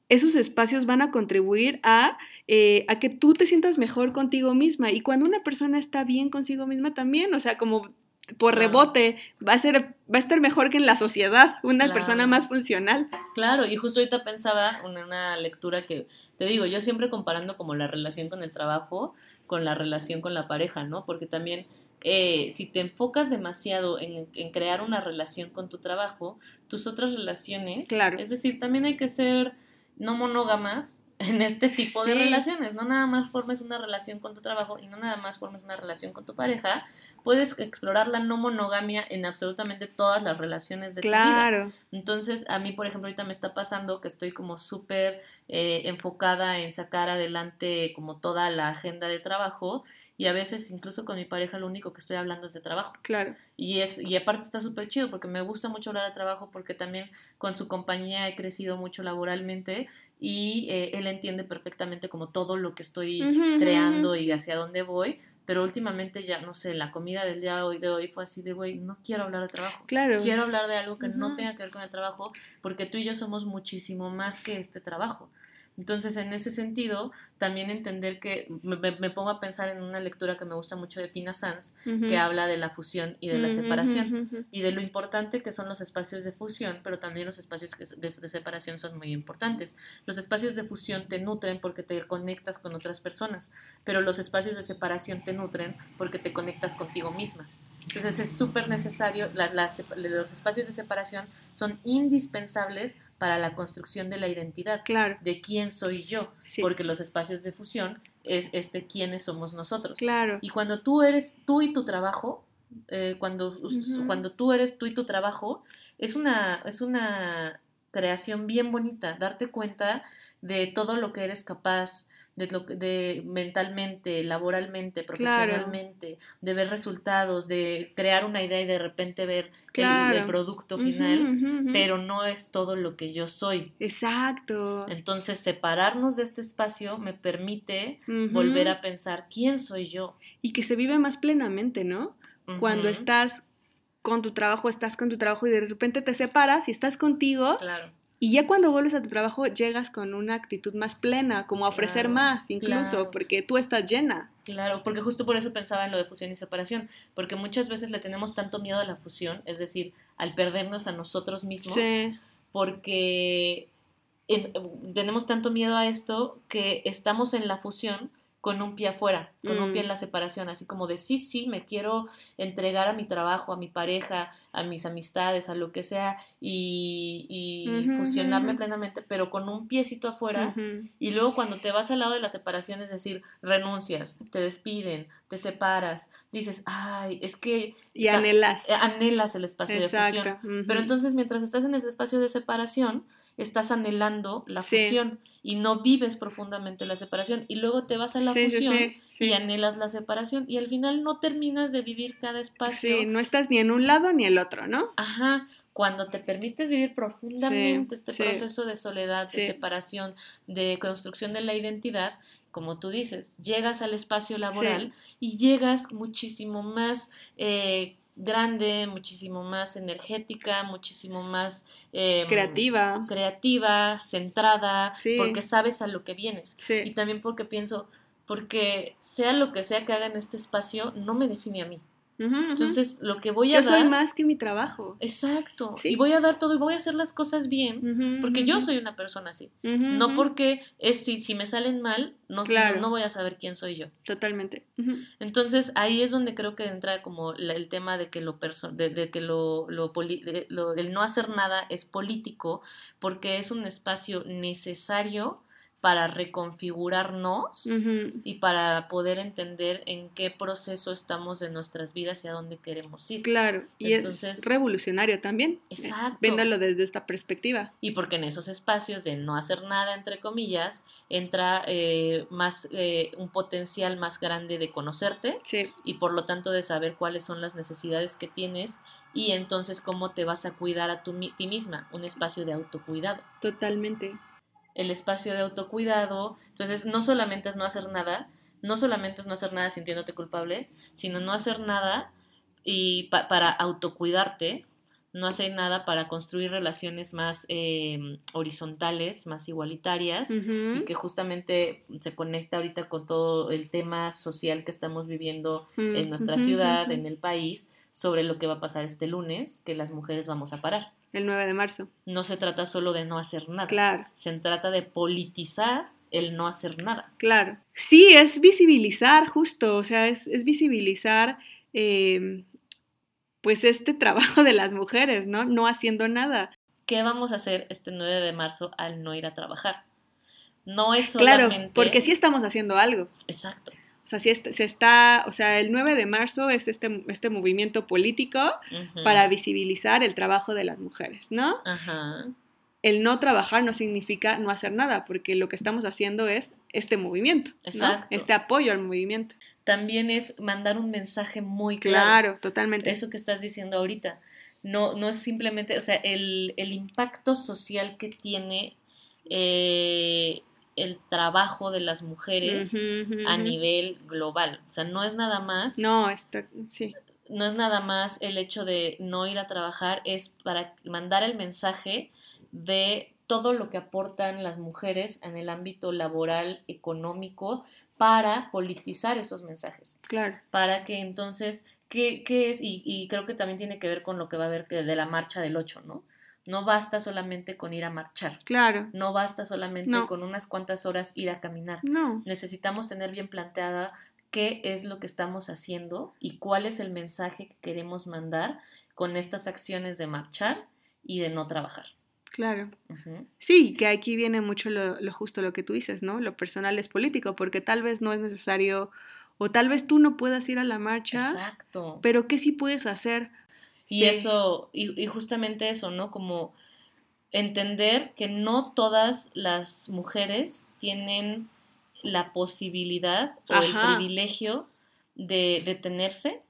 esos espacios van a contribuir a, eh, a que tú te sientas mejor contigo misma. Y cuando una persona está bien consigo misma también, o sea, como por rebote, va a, ser, va a estar mejor que en la sociedad, una Claro. persona más funcional. Claro, y justo ahorita pensaba en una lectura que, te digo, yo siempre comparando como la relación con el trabajo con la relación con la pareja, ¿no? Porque también eh, si te enfocas demasiado en, en crear una relación con tu trabajo, tus otras relaciones, Claro. es decir, también hay que ser no monógamas en este tipo de relaciones, no nada más formes una relación con tu trabajo y no nada más formes una relación con tu pareja, puedes explorar la no monogamia en absolutamente todas las relaciones de tu vida. Claro. Entonces, a mí, por ejemplo, ahorita me está pasando que estoy como súper eh, enfocada en sacar adelante como toda la agenda de trabajo y a veces incluso con mi pareja lo único que estoy hablando es de trabajo. Claro. Y, es, y aparte está súper chido porque me gusta mucho hablar de trabajo porque también con su compañía he crecido mucho laboralmente y eh, él entiende perfectamente como todo lo que estoy creando y hacia dónde voy. Pero últimamente ya, no sé, la comida del día de hoy, de hoy fue así de, güey, no quiero hablar de trabajo. Claro. Quiero hablar de algo que no tenga que ver con el trabajo, porque tú y yo somos muchísimo más que este trabajo. Entonces, en ese sentido, también entender que me, me pongo a pensar en una lectura que me gusta mucho de Fina Sanz, que habla de la fusión y de la separación, y de lo importante que son los espacios de fusión, pero también los espacios de, de, separación son muy importantes. Los espacios de fusión te nutren porque te conectas con otras personas, pero los espacios de separación te nutren porque te conectas contigo misma. Entonces es súper necesario, los espacios de separación son indispensables para la construcción de la identidad, claro. de quién soy yo, porque los espacios de fusión es este quiénes somos nosotros. Claro. Y cuando tú eres tú y tu trabajo, eh, cuando, cuando tú eres tú y tu trabajo, es una, es una creación bien bonita, darte cuenta de todo lo que eres capaz, de, lo, de mentalmente, laboralmente, profesionalmente, de ver resultados, de crear una idea y de repente ver el, producto final, pero no es todo lo que yo soy. Exacto. Entonces, separarnos de este espacio me permite volver a pensar quién soy yo. Y que se vive más plenamente, ¿no? Cuando estás con tu trabajo, estás con tu trabajo y de repente te separas y estás contigo. Claro y ya cuando vuelves a tu trabajo llegas con una actitud más plena, como a ofrecer más incluso, porque tú estás llena. Claro, porque justo por eso pensaba en lo de fusión y separación, porque muchas veces le tenemos tanto miedo a la fusión, es decir, al perdernos a nosotros mismos, porque tenemos tanto miedo a esto que estamos en la fusión con un pie afuera, con un pie en mm. la separación, así como de sí, sí, me quiero entregar a mi trabajo, a mi pareja, a mis amistades, a lo que sea, y, fusionarme plenamente, pero con un piecito afuera. Y luego cuando te vas al lado de la separación, es decir, renuncias, te despiden, te separas, dices, ay, es que... Y anhelas. Eh, anhelas el espacio de fusión. Pero entonces mientras estás en ese espacio de separación, estás anhelando la fusión y no vives profundamente la separación y luego te vas a la fusión y anhelas la separación y al final no terminas de vivir cada espacio. Sí, no estás ni en un lado ni el otro, ¿no? Ajá. Cuando te permites vivir profundamente este proceso de soledad, de separación, de construcción de la identidad, como tú dices, llegas al espacio laboral y llegas muchísimo más eh, grande, muchísimo más energética, muchísimo más em, creativa, creativa, centrada, porque sabes a lo que vienes. Y también porque pienso, porque sea lo que sea que haga en este espacio, no me define a mí. Entonces, lo que voy a dar... Yo soy más que mi trabajo. Exacto. Y voy a dar todo y voy a hacer las cosas bien, porque yo soy una persona así. No porque es, si, si me salen mal, no, no, voy a saber quién soy yo. Totalmente. Entonces, ahí es donde creo que entra como el tema de que lo de, de, que lo, lo, lo, el no hacer nada es político, porque es un espacio necesario para reconfigurarnos y para poder entender en qué proceso estamos de nuestras vidas y a dónde queremos ir. Claro, y es revolucionario también. Eh, Exacto. viéndolo desde esta perspectiva. Y porque en esos espacios de no hacer nada, entre comillas, entra eh, más eh, un potencial más grande de conocerte y por lo tanto de saber cuáles son las necesidades que tienes y entonces cómo te vas a cuidar a tu, ti misma, un espacio de autocuidado. Totalmente el espacio de autocuidado. Entonces, no solamente es no hacer nada, no solamente es no hacer nada sintiéndote culpable, sino no hacer nada y para autocuidarte, no hacer nada para construir relaciones más em, horizontales, más igualitarias y que justamente se conecta ahorita con todo el tema social que estamos viviendo en nuestra ciudad, en el país, sobre lo que va a pasar este lunes, que las mujeres vamos a parar. El 9 de marzo. No se trata solo de no hacer nada. Claro. Se trata de politizar el no hacer nada. Claro. Sí, es visibilizar justo, o sea, es, visibilizar em, pues este trabajo de las mujeres, ¿no? No haciendo nada. ¿Qué vamos a hacer este 9 de marzo al no ir a trabajar? No es solamente... Claro, porque sí estamos haciendo algo. Exacto. O sea, se está, o sea, el 9 de marzo es este, este movimiento político para visibilizar el trabajo de las mujeres, ¿no? Ajá. El no trabajar no significa no hacer nada, porque lo que estamos haciendo es este movimiento, Exacto. este apoyo al movimiento. También es mandar un mensaje muy claro. Claro, totalmente. Eso que estás diciendo ahorita. No, no es simplemente, o sea, el, el impacto social que tiene eh, el trabajo de las mujeres a nivel global. O sea, no es nada más. No, está, sí. No es nada más el hecho de no ir a trabajar, es para mandar el mensaje de todo lo que aportan las mujeres en el ámbito laboral, económico, para politizar esos mensajes. Claro. Para que entonces, ¿qué, qué es? Y, y, creo que también tiene que ver con lo que va a haber de la marcha del 8, ¿no? No basta solamente con ir a marchar. Claro. No basta solamente No. con unas cuantas horas ir a caminar. No. Necesitamos tener bien planteada qué es lo que estamos haciendo y cuál es el mensaje que queremos mandar con estas acciones de marchar y de no trabajar. Claro. Sí, que aquí viene mucho lo, lo justo lo que tú dices, ¿no? Lo personal es político, porque tal vez no es necesario, o tal vez tú no puedas ir a la marcha, Exacto. pero ¿qué sí puedes hacer? Y Sí. eso, y, y justamente eso, ¿no? Como entender que no todas las mujeres tienen la posibilidad o el privilegio de detenerse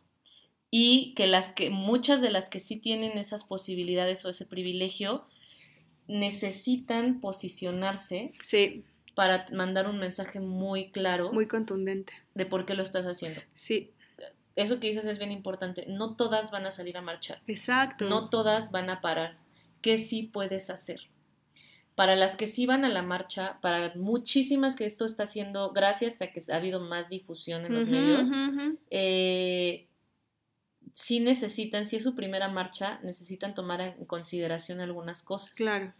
y que las que muchas de las que sí tienen esas posibilidades o ese privilegio necesitan posicionarse Sí, para mandar un mensaje muy claro muy contundente. de por qué lo estás haciendo. Sí, Eso que dices es bien importante. No todas van a salir a marchar. exacto. No todas van a parar. ¿Qué sí puedes hacer? Para las que sí van a la marcha, para muchísimas que esto está haciendo, gracias a que ha habido más difusión en los medios, eh, sí necesitan, si es su primera marcha, necesitan tomar en consideración algunas cosas. Claro,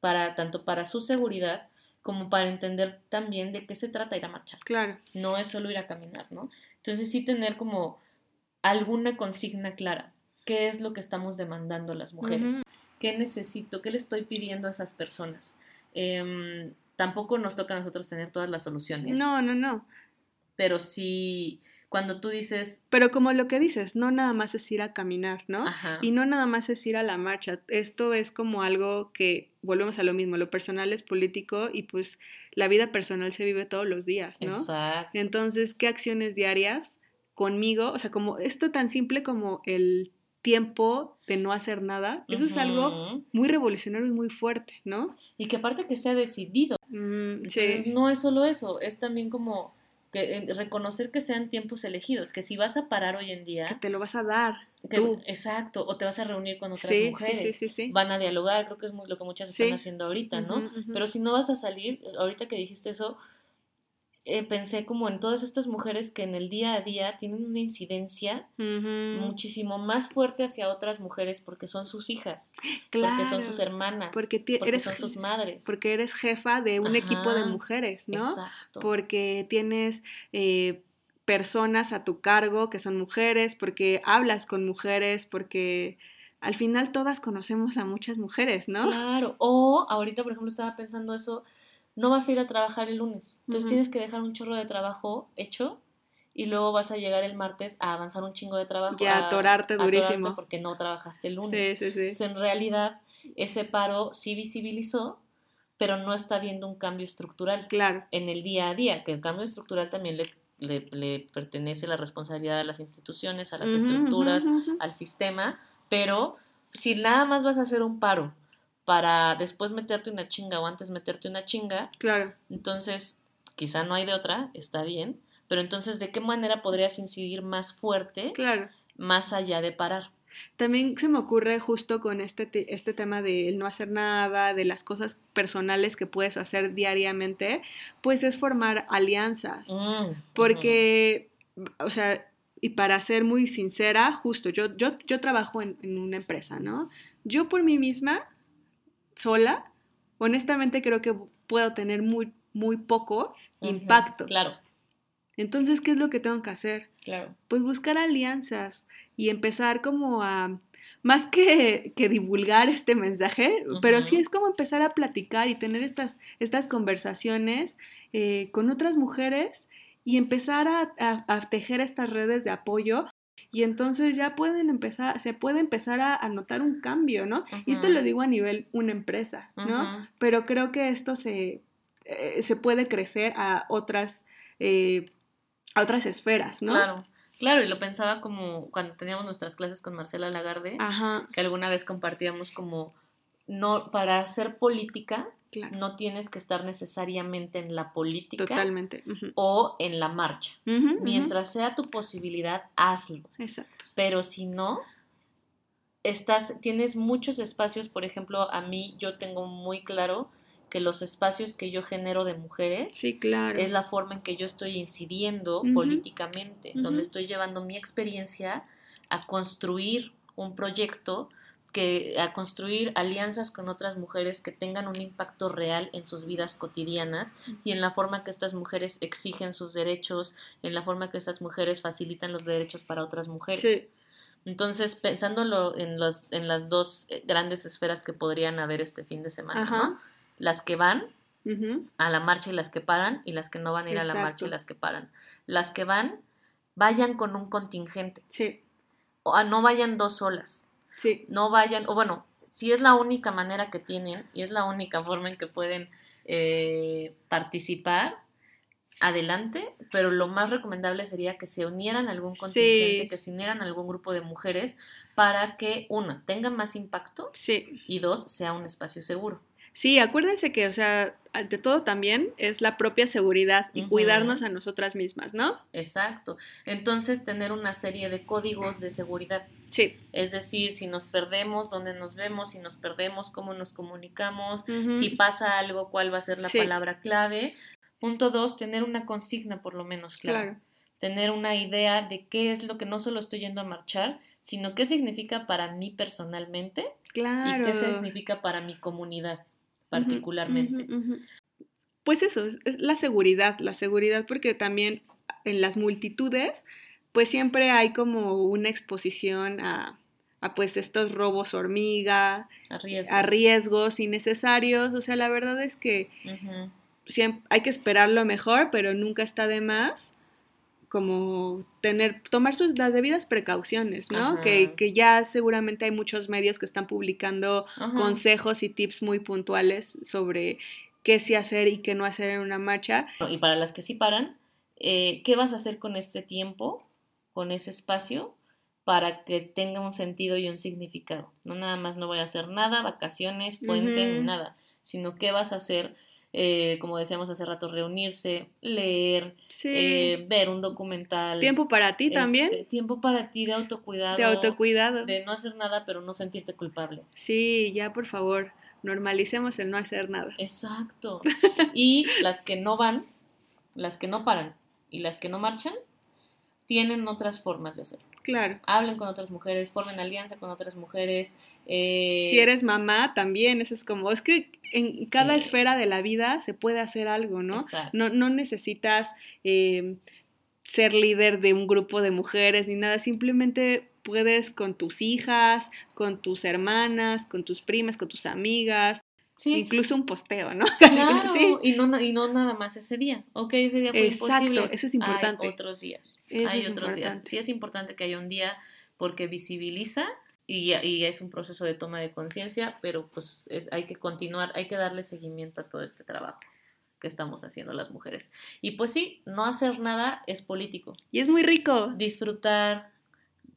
Para, tanto para su seguridad como para entender también de qué se trata ir a marchar claro. no es solo ir a caminar, ¿no? Entonces sí tener como alguna consigna clara. ¿Qué es lo que estamos demandando las mujeres? Ujú. ¿Qué necesito? ¿Qué le estoy pidiendo a esas personas? Em, tampoco nos toca a nosotros tener todas las soluciones, No, no, no. pero sí, cuando tú dices, Pero como lo que dices, no nada más es ir a caminar, ¿no? ajá, Y no nada más es ir a la marcha. Esto es como algo que volvemos a lo mismo. Lo personal es político y pues la vida personal se vive todos los días, ¿no? exacto, Entonces, ¿qué acciones diarias conmigo? O sea, como esto tan simple como el tiempo de no hacer nada, eso es algo muy revolucionario y muy fuerte, ¿no? Y que aparte que sea decidido, Mm, Entonces, no es solo eso, es también como que eh, reconocer que sean tiempos elegidos, que si vas a parar hoy en que día, te lo vas a dar. que- tú. exacto, o te vas a reunir con otras Sí, mujeres, sí, sí, sí. van a dialogar, creo que es muy lo que muchas están haciendo ahorita, ¿no? Pero si no vas a salir, ahorita que dijiste eso, eh, pensé como en todas estas mujeres que en el día a día tienen una incidencia muchísimo más fuerte hacia otras mujeres porque son sus hijas, porque son sus hermanas, porque porque eres son sus madres. Porque eres jefa de un equipo de mujeres, ¿no? Exacto. Porque tienes eh, personas a tu cargo que son mujeres, porque hablas con mujeres, porque al final todas conocemos a muchas mujeres, ¿no? Claro, o ahorita, por ejemplo, estaba pensando eso, no vas a ir a trabajar el lunes, entonces tienes que dejar un chorro de trabajo hecho y luego vas a llegar el martes a avanzar un chingo de trabajo. Y a atorarte a durísimo. porque no trabajaste el lunes. Sí, sí, sí. Entonces, en realidad, ese paro sí visibilizó, pero no está viendo un cambio estructural Claro, en el día a día, que el cambio estructural también le, le, le pertenece la responsabilidad a las instituciones, a las estructuras, al sistema, pero si nada más vas a hacer un paro para después meterte una chinga o antes meterte una chinga, Claro, entonces quizá no hay de otra, está bien, pero entonces ¿de qué manera podrías incidir más fuerte, claro. más allá de parar? También se me ocurre justo con este, te- este tema de el no hacer nada, de las cosas personales que puedes hacer diariamente, pues es formar alianzas. Mm, Porque, o sea, y para ser muy sincera, justo, yo, yo, yo trabajo en, en una empresa, ¿no? Yo por mí misma, sola, honestamente creo que puedo tener muy, muy poco impacto. Claro, Entonces, ¿qué es lo que tengo que hacer? claro. Pues buscar alianzas y empezar como a, más que, que divulgar este mensaje, pero sí es como empezar a platicar y tener estas, estas conversaciones eh, con otras mujeres y empezar a, a- a tejer estas redes de apoyo. Y entonces ya pueden empezar, se puede empezar a, a notar un cambio, ¿no? Y esto lo digo a nivel una empresa, ¿no? Pero creo que esto se, eh, se puede crecer a otras, eh, a otras esferas, ¿no? Claro, claro, y lo pensaba como cuando teníamos nuestras clases con Marcela Lagarde, Ajá, que alguna vez compartíamos como, no, para hacer política claro, no tienes que estar necesariamente en la política totalmente. o en la marcha. Mientras sea tu posibilidad, hazlo. Exacto. Pero si no, estás, tienes muchos espacios, por ejemplo, a mí yo tengo muy claro que los espacios que yo genero de mujeres Sí, claro. es la forma en que yo estoy incidiendo políticamente, donde estoy llevando mi experiencia a construir un proyecto que a construir alianzas con otras mujeres que tengan un impacto real en sus vidas cotidianas y en la forma que estas mujeres exigen sus derechos, en la forma que estas mujeres facilitan los derechos para otras mujeres. Sí. Entonces, pensándolo en, los, en las dos eh, grandes esferas que podrían haber este fin de semana, Ajá. ¿no? Las que van a la marcha y las que paran, y las que no van a ir a la marcha y las que paran. Las que van, vayan con un contingente, Sí, o ah, no vayan dos solas, sí. no vayan, o bueno, si es la única manera que tienen y es la única forma en que pueden eh, participar, adelante, pero lo más recomendable sería que se unieran a algún contingente, Sí. que se unieran a algún grupo de mujeres para que, una, tengan más impacto Sí. y dos, sea un espacio seguro. Sí, acuérdense que, o sea, ante todo también es la propia seguridad y cuidarnos a nosotras mismas, ¿no? Exacto. Entonces, tener una serie de códigos de seguridad. Sí. Es decir, si nos perdemos, dónde nos vemos, si nos perdemos, cómo nos comunicamos, si pasa algo, cuál va a ser la Sí. palabra clave. Punto dos, tener una consigna por lo menos clara. Claro. Tener una idea de qué es lo que no solo estoy yendo a marchar, sino qué significa para mí personalmente Claro. y qué significa para mi comunidad particularmente. Pues eso, es, es la seguridad, la seguridad porque también en las multitudes, pues siempre hay como una exposición a, a pues estos robos hormiga, A riesgos. a riesgos innecesarios, o sea, la verdad es que siempre hay que esperar lo mejor, pero nunca está de más como tener, tomar sus, las debidas precauciones, ¿no? Que, que ya seguramente hay muchos medios que están publicando Ajá. consejos y tips muy puntuales sobre qué sí hacer y qué no hacer en una marcha. Y para las que sí paran, eh, ¿qué vas a hacer con este tiempo, con ese espacio, para que tenga un sentido y un significado? No nada más no voy a hacer nada, vacaciones, puente, ni Ujú. nada, sino qué vas a hacer, eh, como decíamos hace rato, reunirse, leer, Sí. eh, ver un documental. Tiempo para ti también, este, tiempo para ti de autocuidado. de autocuidado. De no hacer nada, pero no sentirte culpable. Sí, ya por favor, normalicemos el no hacer nada. Exacto. Y las que no van, las que no paran y las que no marchan, tienen otras formas de hacer. Claro. Hablen con otras mujeres, formen alianza con otras mujeres. eh, Si eres mamá, también, eso es como, es que en cada Sí. esfera de la vida se puede hacer algo, ¿no? Exacto. No, no necesitas eh, ser líder de un grupo de mujeres ni nada, simplemente puedes con tus hijas, con tus hermanas, con tus primas, con tus amigas, Sí, incluso un posteo, ¿no? Claro. sí. Y, no, y no nada más ese día. Ok, ese día fue Exacto, imposible. eso es importante. Hay otros días. Eso Hay otros días. Sí es importante que haya un día porque visibiliza y, y es un proceso de toma de conciencia, pero pues es, hay que continuar, hay que darle seguimiento a todo este trabajo que estamos haciendo las mujeres. Y pues sí, no hacer nada es político. Y es muy rico. Disfrutar,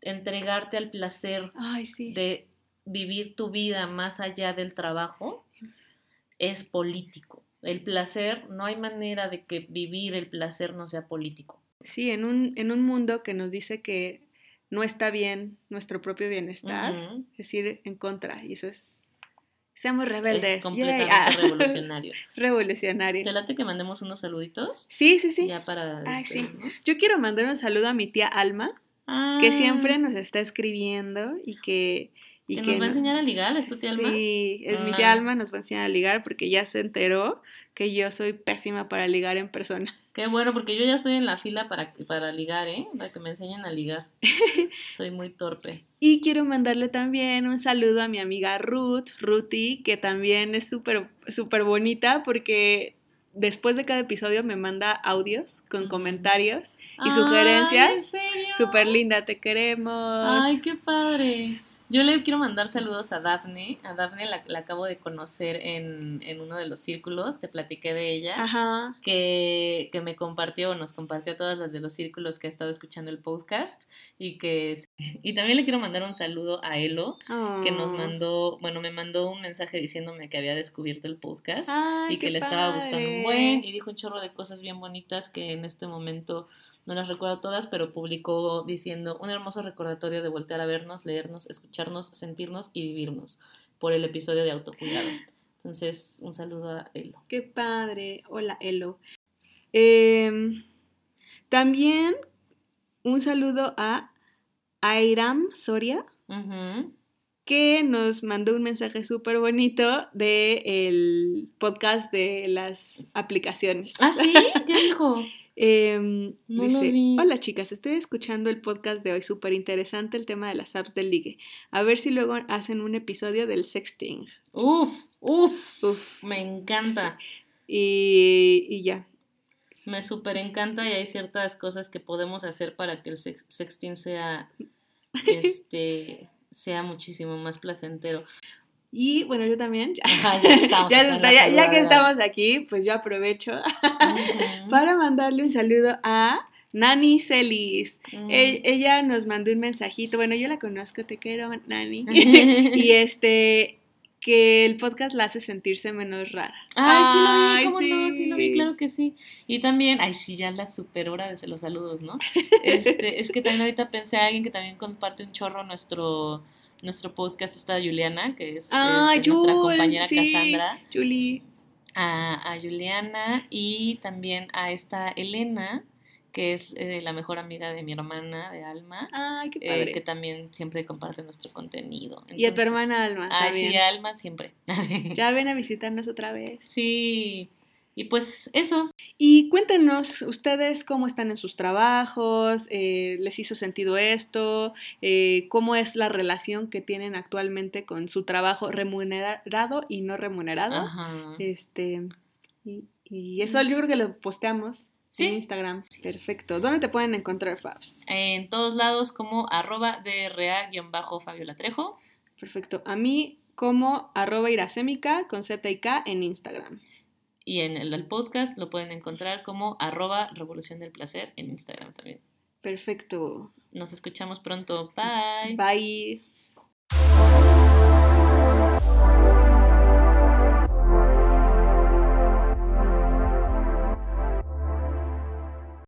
entregarte al placer Ay, sí. de vivir tu vida más allá del trabajo es político. El placer, no hay manera de que vivir el placer no sea político. Sí, en un, en un mundo que nos dice que no está bien nuestro propio bienestar, es ir en contra, y eso es... Seamos rebeldes. Es completamente. Ah. revolucionario. Revolucionario. ¿Te late que mandemos unos saluditos? Sí, sí, sí. Ya para... Ay, sí. Yo quiero mandar un saludo a mi tía Alma, que Ah, siempre nos está escribiendo y que... Y Que nos va a enseñar a ligar, ¿es tu tía Alma? Sí, es mi Ah. tía Alma nos va a enseñar a ligar porque ya se enteró que yo soy pésima para ligar en persona. Qué bueno, porque yo ya estoy en la fila para, para ligar, ¿eh? Para que me enseñen a ligar. Soy muy torpe. Y quiero mandarle también un saludo a mi amiga Ruth, Ruti, que también es súper, súper bonita porque después de cada episodio me manda audios con comentarios y Ay, sugerencias. Súper linda, te queremos. Ay, qué padre. Yo le quiero mandar saludos a Dafne. A Dafne la, la acabo de conocer en, en uno de los círculos, te platiqué de ella. Ajá. que, que me compartió, nos compartió a todas las de los círculos que ha estado escuchando el podcast y que y también le quiero mandar un saludo a Elo que nos Oh. mandó, bueno, me mandó un mensaje diciéndome que había descubierto el podcast Ay, y que le estaba gustando un buen y dijo un chorro de cosas bien bonitas que en este momento no las recuerdo todas, pero publicó diciendo un hermoso recordatorio de voltear a vernos, leernos, escucharnos, sentirnos y vivirnos por el episodio de autocuidado. Entonces, un saludo a Elo. Qué padre. Hola, Elo. Em, también un saludo a Airam Soria, que nos mandó un mensaje súper bonito del el podcast de las aplicaciones. ¿Ah, sí? ¿Qué dijo? Em, No dice, hola chicas, estoy escuchando el podcast de hoy, súper interesante el tema de las apps del ligue. A ver si luego hacen un episodio del sexting. Uf, uf, Uf. Me encanta. Y, y ya. Me súper encanta y hay ciertas cosas que podemos hacer para que el sex- sexting sea, este, sea muchísimo más placentero. Y bueno, yo también. Ya, Ajá, ya que estamos ya está, que estamos aquí, pues yo aprovecho para mandarle un saludo a Nani Celis. Mm. E- ella nos mandó un mensajito. Bueno, yo la conozco, te quiero, Nani. y este, que el podcast la hace sentirse menos rara. Ay, sí lo vi, Ay, ¿cómo no? Sí lo vi, sí. claro que sí. Y también, ay, sí, ya la super hora de los saludos, ¿no? Este, es que también ahorita pensé a alguien que también comparte un chorro nuestro, nuestro podcast, está Juliana, que es Ah, este, nuestra compañera sí. Cassandra. Julie. a, a Juliana y también a esta Elena, que es eh, la mejor amiga de mi hermana de Alma, Ay, qué eh, padre. que también siempre comparte nuestro contenido. y a tu hermana Alma también. sí, Alma siempre. Ya ven a visitarnos otra vez. Sí, y pues eso. Y cuéntenos ustedes cómo están en sus trabajos, eh, les hizo sentido esto, Eh, cómo es la relación que tienen actualmente con su trabajo remunerado y no remunerado. Ajá. Este, y, y eso yo creo que lo posteamos Sí. en Instagram. Sí, sí. Perfecto. ¿Dónde te pueden encontrar, Fabs? En todos lados como arroba DRA-Fabiola Trejo. Perfecto. A mí como arroba iracémica con Z y K en Instagram. Y en el, el podcast lo pueden encontrar como arroba Revolución del Placer en Instagram también. Perfecto. Nos escuchamos pronto. Bye. Bye.